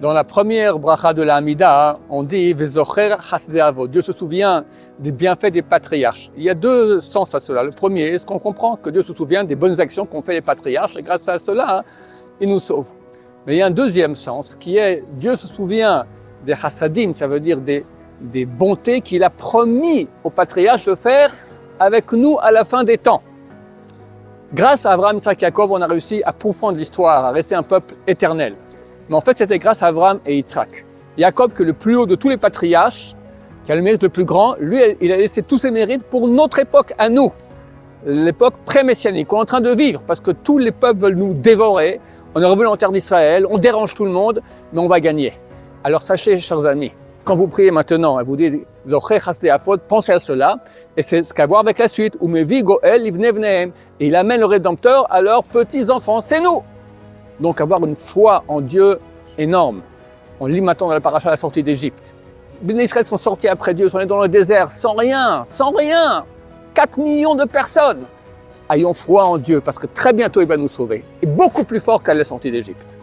Dans la première bracha de la Hamida, on dit Vezocher Hasdeavo. Dieu se souvient des bienfaits des patriarches. Il y a deux sens à cela. Le premier, est-ce qu'on comprend que Dieu se souvient des bonnes actions qu'ont fait les patriarches? Et grâce à cela, il nous sauve. Mais il y a un deuxième sens qui est Dieu se souvient des chassadim, ça veut dire des, des bontés qu'il a promis aux patriarches de faire avec nous à la fin des temps. Grâce à Abraham, Jacob, on a réussi à profondre l'histoire, à rester un peuple éternel. Mais en fait, c'était grâce à Abraham et Yitzhak. Jacob, que le plus haut de tous les patriarches, qui a le mérite le plus grand, lui, il a laissé tous ses mérites pour notre époque à nous, l'époque pré-messianique qu'on est en train de vivre, parce que tous les peuples veulent nous dévorer. On est revenu en terre d'Israël, on dérange tout le monde, mais on va gagner. Alors sachez, chers amis, quand vous priez maintenant et vous dites pensez à cela, et c'est ce qu'à voir avec la suite. Et il amène le Rédempteur à leurs petits-enfants, c'est nous. Donc avoir une foi en Dieu énorme. On lit maintenant dans la paracha la sortie d'Égypte. Les Israël sont sortis après Dieu, sont allés dans le désert sans rien, sans rien. 4 millions de personnes. Ayons foi en Dieu parce que très bientôt il va nous sauver. Et beaucoup plus fort qu'à la sortie d'Égypte.